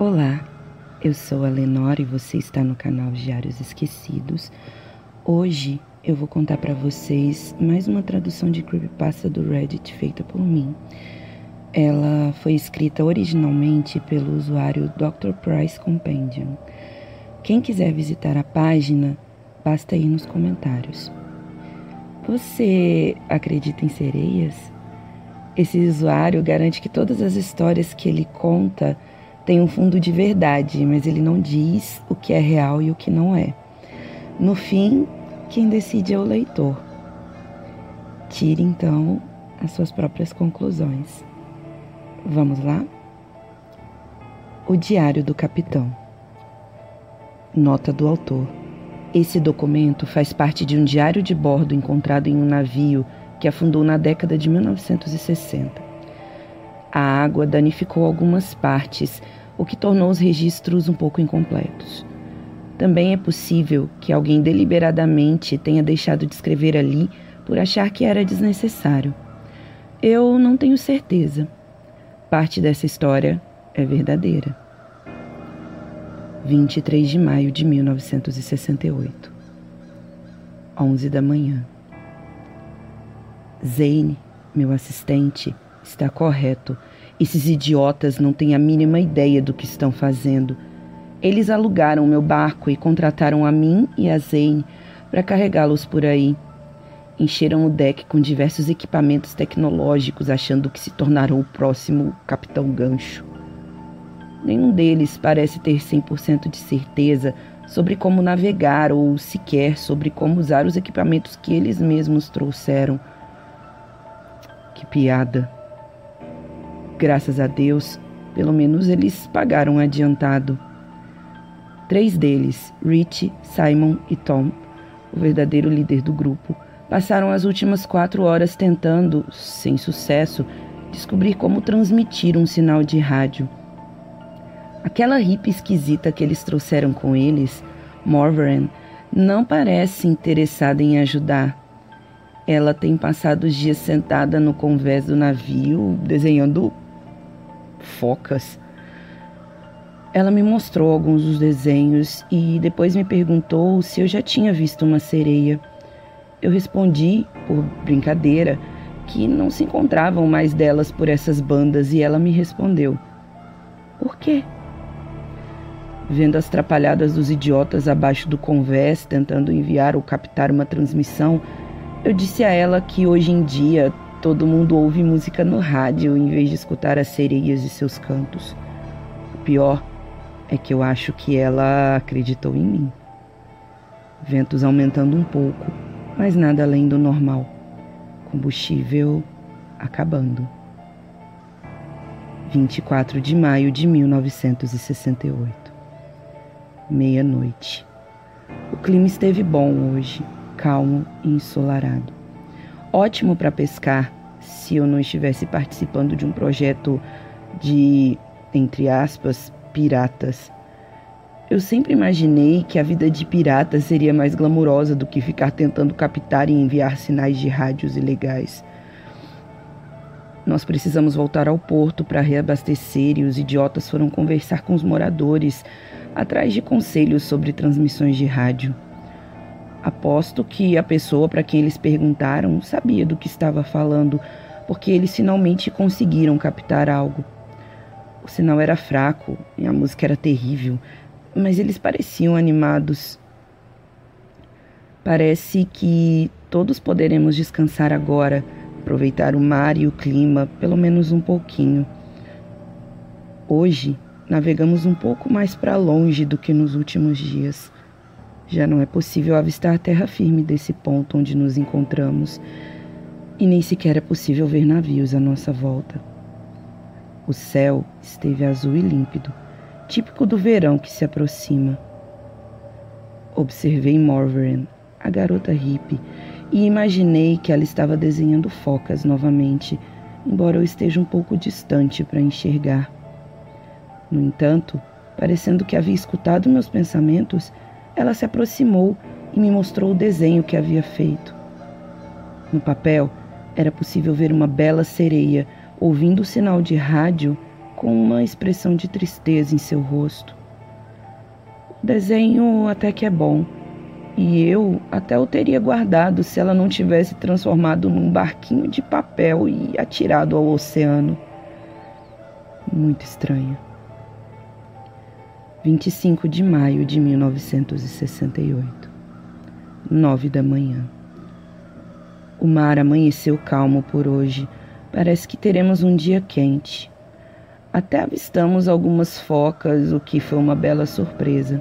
Olá, eu sou a Lenora e você está no canal Diários Esquecidos. Hoje eu vou contar para vocês mais uma tradução de creepypasta do Reddit feita por mim. Ela foi escrita originalmente pelo usuário Dr. Price Compendium. Quem quiser visitar a página, basta ir nos comentários. Você acredita em sereias? Esse usuário garante que todas as histórias que ele conta tem um fundo de verdade, mas ele não diz o que é real e o que não é. No fim, quem decide é o leitor. Tire então as suas próprias conclusões. Vamos lá? O Diário do Capitão. Nota do autor. Esse documento faz parte de um diário de bordo encontrado em um navio que afundou na década de 1960. A água danificou algumas partes, o que tornou os registros um pouco incompletos. Também é possível que alguém deliberadamente tenha deixado de escrever ali por achar que era desnecessário. Eu não tenho certeza. Parte dessa história é verdadeira. 23 de maio de 1968, 11 da manhã. Zane, meu assistente, está correto esses idiotas não têm a mínima ideia do que estão fazendo. Eles alugaram meu barco e contrataram a mim e a Zane para carregá-los por aí. Encheram o deck com diversos equipamentos tecnológicos, achando que se tornaram o próximo Capitão Gancho. Nenhum deles parece ter 100% de certeza sobre como navegar ou sequer sobre como usar os equipamentos que eles mesmos trouxeram. Que piada! Graças a Deus, pelo menos eles pagaram adiantado. Três deles, Rich, Simon e Tom, o verdadeiro líder do grupo, passaram as últimas quatro horas tentando, sem sucesso, descobrir como transmitir um sinal de rádio. Aquela hippie esquisita que eles trouxeram com eles, Morveran, não parece interessada em ajudar. Ela tem passado os dias sentada no convés do navio, desenhando focas. Ela me mostrou alguns dos desenhos e depois me perguntou se eu já tinha visto uma sereia. Eu respondi, por brincadeira, que não se encontravam mais delas por essas bandas e ela me respondeu: Por quê? Vendo as trapalhadas dos idiotas abaixo do convés tentando enviar ou captar uma transmissão, eu disse a ela que hoje em dia Todo mundo ouve música no rádio em vez de escutar as sereias e seus cantos. O pior é que eu acho que ela acreditou em mim. Ventos aumentando um pouco, mas nada além do normal. Combustível acabando. 24 de maio de 1968. Meia-noite. O clima esteve bom hoje, calmo e ensolarado ótimo para pescar se eu não estivesse participando de um projeto de, entre aspas, piratas. Eu sempre imaginei que a vida de pirata seria mais glamurosa do que ficar tentando captar e enviar sinais de rádios ilegais. Nós precisamos voltar ao porto para reabastecer e os idiotas foram conversar com os moradores atrás de conselhos sobre transmissões de rádio. Aposto que a pessoa para quem eles perguntaram sabia do que estava falando, porque eles finalmente conseguiram captar algo. O sinal era fraco e a música era terrível, mas eles pareciam animados. Parece que todos poderemos descansar agora, aproveitar o mar e o clima, pelo menos um pouquinho. Hoje, navegamos um pouco mais para longe do que nos últimos dias. Já não é possível avistar a terra firme desse ponto onde nos encontramos, e nem sequer é possível ver navios à nossa volta. O céu esteve azul e límpido, típico do verão que se aproxima. Observei Morveran, a garota hippie, e imaginei que ela estava desenhando focas novamente, embora eu esteja um pouco distante para enxergar. No entanto, parecendo que havia escutado meus pensamentos, ela se aproximou e me mostrou o desenho que havia feito. No papel, era possível ver uma bela sereia ouvindo o sinal de rádio com uma expressão de tristeza em seu rosto. O desenho até que é bom, e eu até o teria guardado se ela não tivesse transformado num barquinho de papel e atirado ao oceano. Muito estranha. 25 de maio de 1968, 9 da manhã. O mar amanheceu calmo por hoje. Parece que teremos um dia quente. Até avistamos algumas focas, o que foi uma bela surpresa.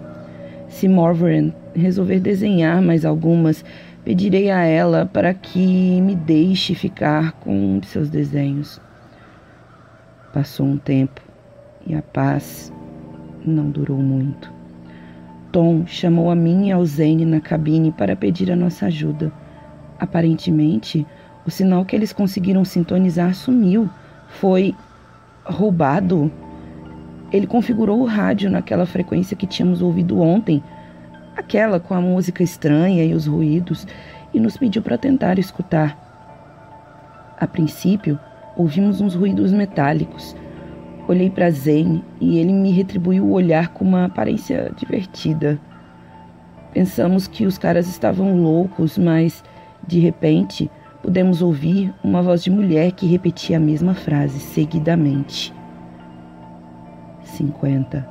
Se Morveran resolver desenhar mais algumas, pedirei a ela para que me deixe ficar com seus desenhos. Passou um tempo e a paz não durou muito. Tom chamou a mim e ao Zane na cabine para pedir a nossa ajuda. Aparentemente, o sinal que eles conseguiram sintonizar sumiu. Foi roubado. Ele configurou o rádio naquela frequência que tínhamos ouvido ontem, aquela com a música estranha e os ruídos, e nos pediu para tentar escutar. A princípio, ouvimos uns ruídos metálicos. Olhei para Zane e ele me retribuiu o olhar com uma aparência divertida. Pensamos que os caras estavam loucos, mas de repente, pudemos ouvir uma voz de mulher que repetia a mesma frase seguidamente. 50,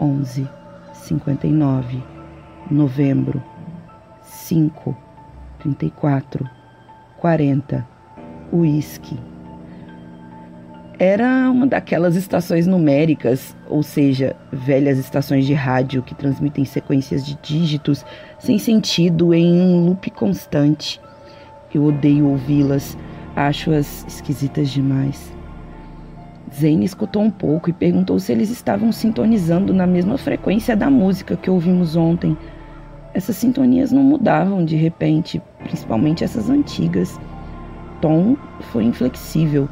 11, 59, novembro, 5, 34, 40, uísque. Era uma daquelas estações numéricas, ou seja, velhas estações de rádio que transmitem sequências de dígitos sem sentido em um loop constante. Eu odeio ouvi-las, acho-as esquisitas demais. Zane escutou um pouco e perguntou se eles estavam sintonizando na mesma frequência da música que ouvimos ontem. Essas sintonias não mudavam de repente, principalmente essas antigas. Tom foi inflexível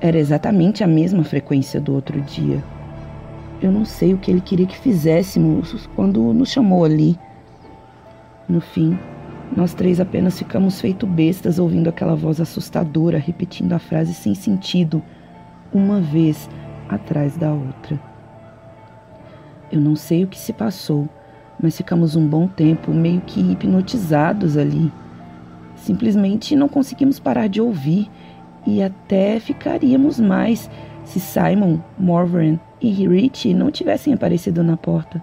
era exatamente a mesma frequência do outro dia. Eu não sei o que ele queria que fizéssemos quando nos chamou ali. No fim, nós três apenas ficamos feito bestas ouvindo aquela voz assustadora repetindo a frase sem sentido, uma vez atrás da outra. Eu não sei o que se passou, mas ficamos um bom tempo meio que hipnotizados ali. Simplesmente não conseguimos parar de ouvir e até ficaríamos mais se Simon, Morvan e Rich não tivessem aparecido na porta.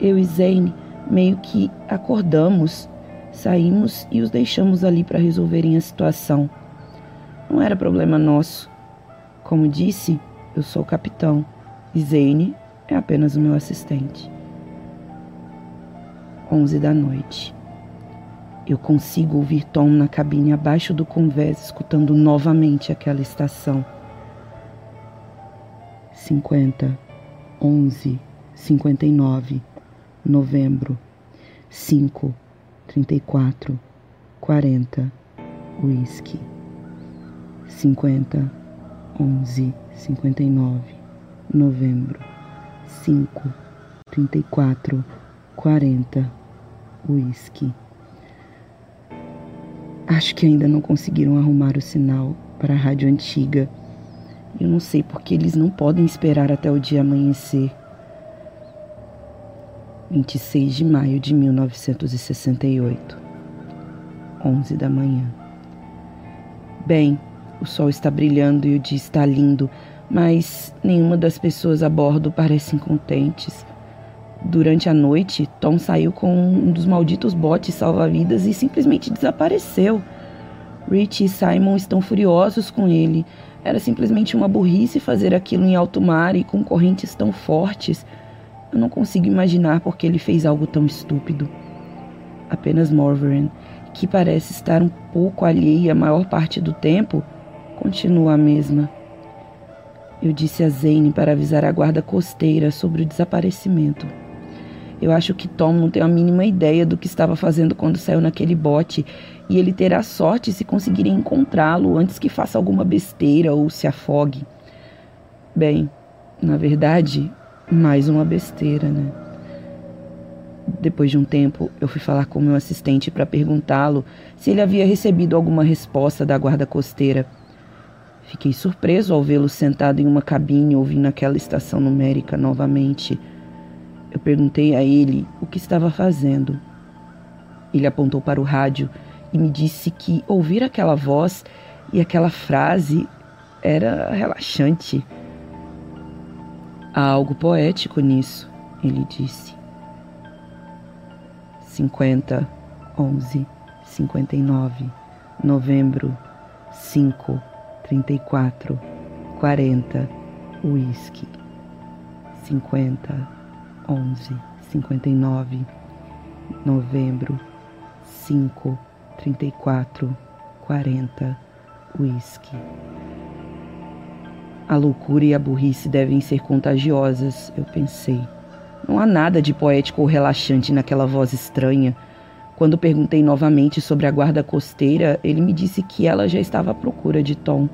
Eu e Zane meio que acordamos, saímos e os deixamos ali para resolverem a situação. Não era problema nosso. Como disse, eu sou o capitão e Zane é apenas o meu assistente. 11 da noite. Eu consigo ouvir Tom na cabine abaixo do convés, escutando novamente aquela estação. 50, 11, 59, novembro, 5, 34, 40, whisky. 50, 11, 59, novembro, 5, 34, 40, whisky. Acho que ainda não conseguiram arrumar o sinal para a rádio antiga. Eu não sei porque eles não podem esperar até o dia amanhecer. 26 de maio de 1968, 11 da manhã. Bem, o sol está brilhando e o dia está lindo, mas nenhuma das pessoas a bordo parecem contentes. Durante a noite, Tom saiu com um dos malditos botes salva-vidas e simplesmente desapareceu. Rich e Simon estão furiosos com ele. Era simplesmente uma burrice fazer aquilo em alto mar e com correntes tão fortes. Eu não consigo imaginar por que ele fez algo tão estúpido. Apenas Morveran, que parece estar um pouco alheia a maior parte do tempo, continua a mesma. Eu disse a Zane para avisar a guarda costeira sobre o desaparecimento. Eu acho que Tom não tem a mínima ideia do que estava fazendo quando saiu naquele bote, e ele terá sorte se conseguirem encontrá-lo antes que faça alguma besteira ou se afogue. Bem, na verdade, mais uma besteira, né? Depois de um tempo, eu fui falar com meu assistente para perguntá-lo se ele havia recebido alguma resposta da guarda costeira. Fiquei surpreso ao vê-lo sentado em uma cabine ouvindo aquela estação numérica novamente. Eu perguntei a ele o que estava fazendo. Ele apontou para o rádio e me disse que ouvir aquela voz e aquela frase era relaxante. Há algo poético nisso, ele disse. 50, 11, 59, novembro, 5, 34, 40, whisky. 50, 11, 59, novembro, 5, 34, 40, whisky. A loucura e a burrice devem ser contagiosas, eu pensei. Não há nada de poético ou relaxante naquela voz estranha. Quando perguntei novamente sobre a guarda costeira, ele me disse que ela já estava à procura de Tom.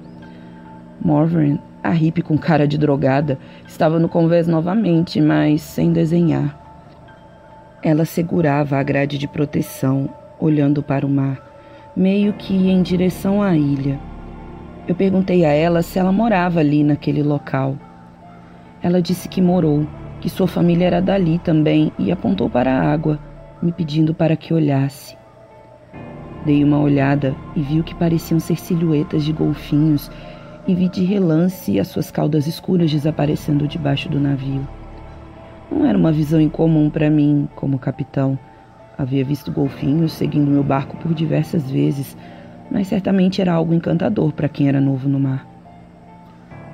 Morven, a hippie com cara de drogada, estava no convés novamente, mas sem desenhar. Ela segurava a grade de proteção, olhando para o mar, meio que em direção à ilha. Eu perguntei a ela se ela morava ali naquele local. Ela disse que morou, que sua família era dali também e apontou para a água, me pedindo para que olhasse. Dei uma olhada e vi o que pareciam ser silhuetas de golfinhos e vi de relance as suas caudas escuras desaparecendo debaixo do navio. Não era uma visão incomum para mim, como capitão. Havia visto golfinhos seguindo meu barco por diversas vezes, mas certamente era algo encantador para quem era novo no mar.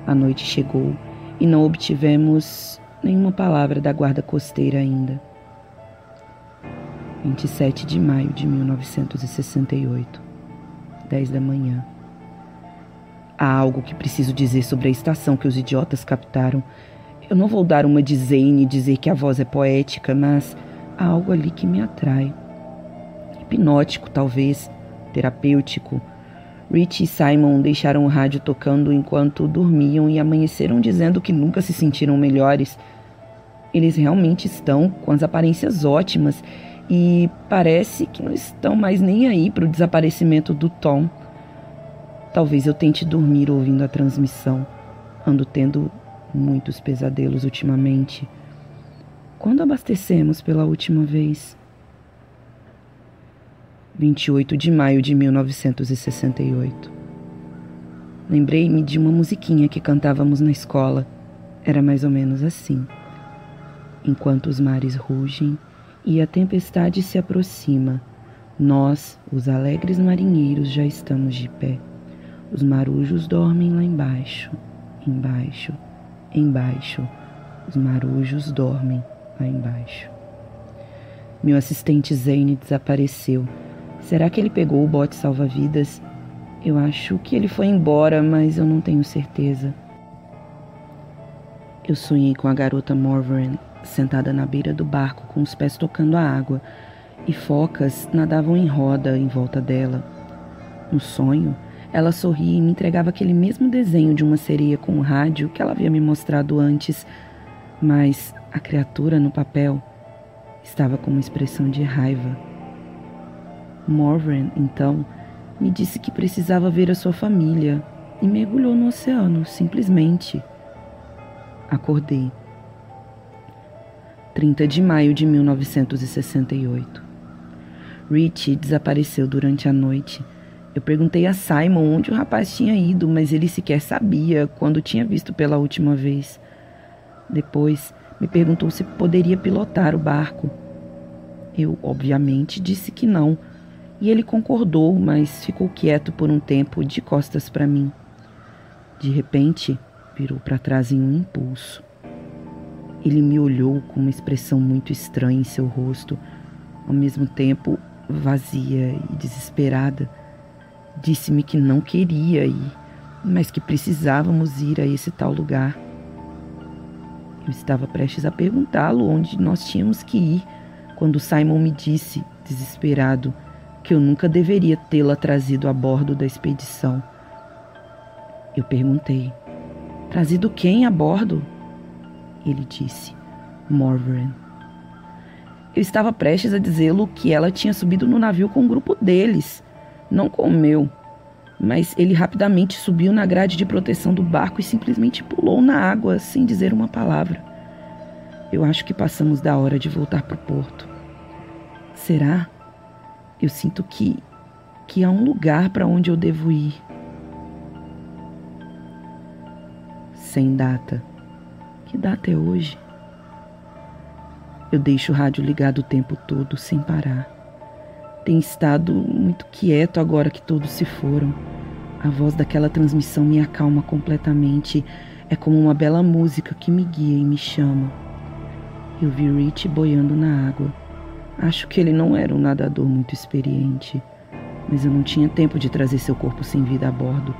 A noite chegou e não obtivemos nenhuma palavra da guarda costeira ainda. 27 de maio de 1968, 10 da manhã. Há algo que preciso dizer sobre a estação que os idiotas captaram. Eu não vou dar uma de Zane e dizer que a voz é poética, mas há algo ali que me atrai. Hipnótico, talvez, terapêutico. Rich e Simon deixaram o rádio tocando enquanto dormiam e amanheceram dizendo que nunca se sentiram melhores. Eles realmente estão com as aparências ótimas e parece que não estão mais nem aí para o desaparecimento do Tom. Talvez eu tente dormir ouvindo a transmissão. Ando tendo muitos pesadelos ultimamente. Quando abastecemos pela última vez? 28 de maio de 1968. Lembrei-me de uma musiquinha que cantávamos na escola. Era mais ou menos assim. Enquanto os mares rugem e a tempestade se aproxima, nós, os alegres marinheiros, já estamos de pé. Os marujos dormem lá embaixo, embaixo, embaixo. Os marujos dormem lá embaixo. Meu assistente Zane desapareceu Será que ele pegou o bote salva-vidas? Eu acho que ele foi embora, mas eu não tenho certeza. Eu sonhei com a garota Morven sentada na beira do barco com os pés tocando a água e focas nadavam em roda em volta dela. No sonho, ela sorria e me entregava aquele mesmo desenho de uma sereia com um rádio que ela havia me mostrado antes, mas a criatura no papel estava com uma expressão de raiva. Morven, então, me disse que precisava ver a sua família e mergulhou no oceano, simplesmente. Acordei. 30 de maio de 1968. Richie desapareceu durante a noite. Eu perguntei a Simon onde o rapaz tinha ido, mas ele sequer sabia quando tinha visto pela última vez. Depois, me perguntou se poderia pilotar o barco. Eu, obviamente, disse que não e ele concordou, mas ficou quieto por um tempo, de costas para mim. De repente, virou para trás em um impulso. Ele me olhou com uma expressão muito estranha em seu rosto, ao mesmo tempo vazia e desesperada. Disse-me que não queria ir, mas que precisávamos ir a esse tal lugar. Eu estava prestes a perguntá-lo onde nós tínhamos que ir, quando Simon me disse, desesperado, que eu nunca deveria tê-la trazido a bordo da expedição. Eu perguntei: Trazido quem a bordo? Ele disse: Morven. Eu estava prestes a dizê-lo que ela tinha subido no navio com o grupo deles, não com o meu. mas ele rapidamente subiu na grade de proteção do barco e simplesmente pulou na água sem dizer uma palavra. Eu acho que passamos da hora de voltar para o porto. Será? Eu sinto que que há um lugar para onde eu devo ir. Sem data. Que data é hoje? Eu deixo o rádio ligado o tempo todo, sem parar. Tem estado muito quieto agora que todos se foram. A voz daquela transmissão me acalma completamente. É como uma bela música que me guia e me chama. Eu vi Rich boiando na água. Acho que ele não era um nadador muito experiente, mas eu não tinha tempo de trazer seu corpo sem vida a bordo.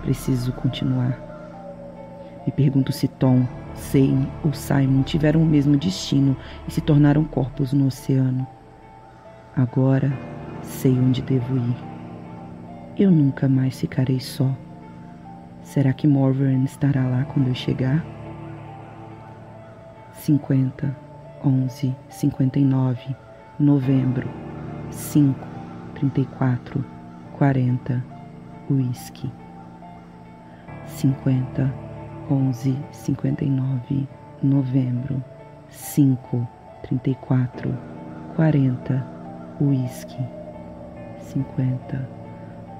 Preciso continuar. Me pergunto se Tom, Zane ou Simon tiveram o mesmo destino e se tornaram corpos no oceano. Agora sei onde devo ir. Eu nunca mais ficarei só. Será que Morven estará lá quando eu chegar? 50, 11, 59, novembro, 5, 34, 40, whisky. 50, 11, 59, novembro, 5, 34, 40, whisky, 50,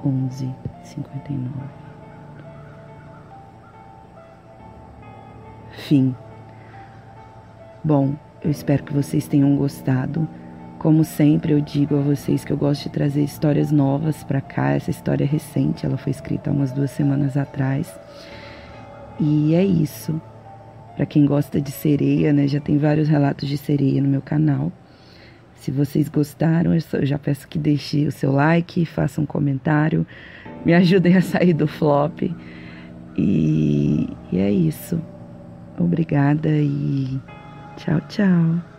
11, 59. Fim. Bom, eu espero que vocês tenham gostado. Como sempre, eu digo a vocês que eu gosto de trazer histórias novas para cá. Essa história é recente, ela foi escrita há umas duas semanas atrás. E é isso. Para quem gosta de sereia, né, já tem vários relatos de sereia no meu canal. Se vocês gostaram, eu já peço que deixe o seu like, faça um comentário, me ajudem a sair do flop. E, e é isso. Obrigada e tchau, tchau.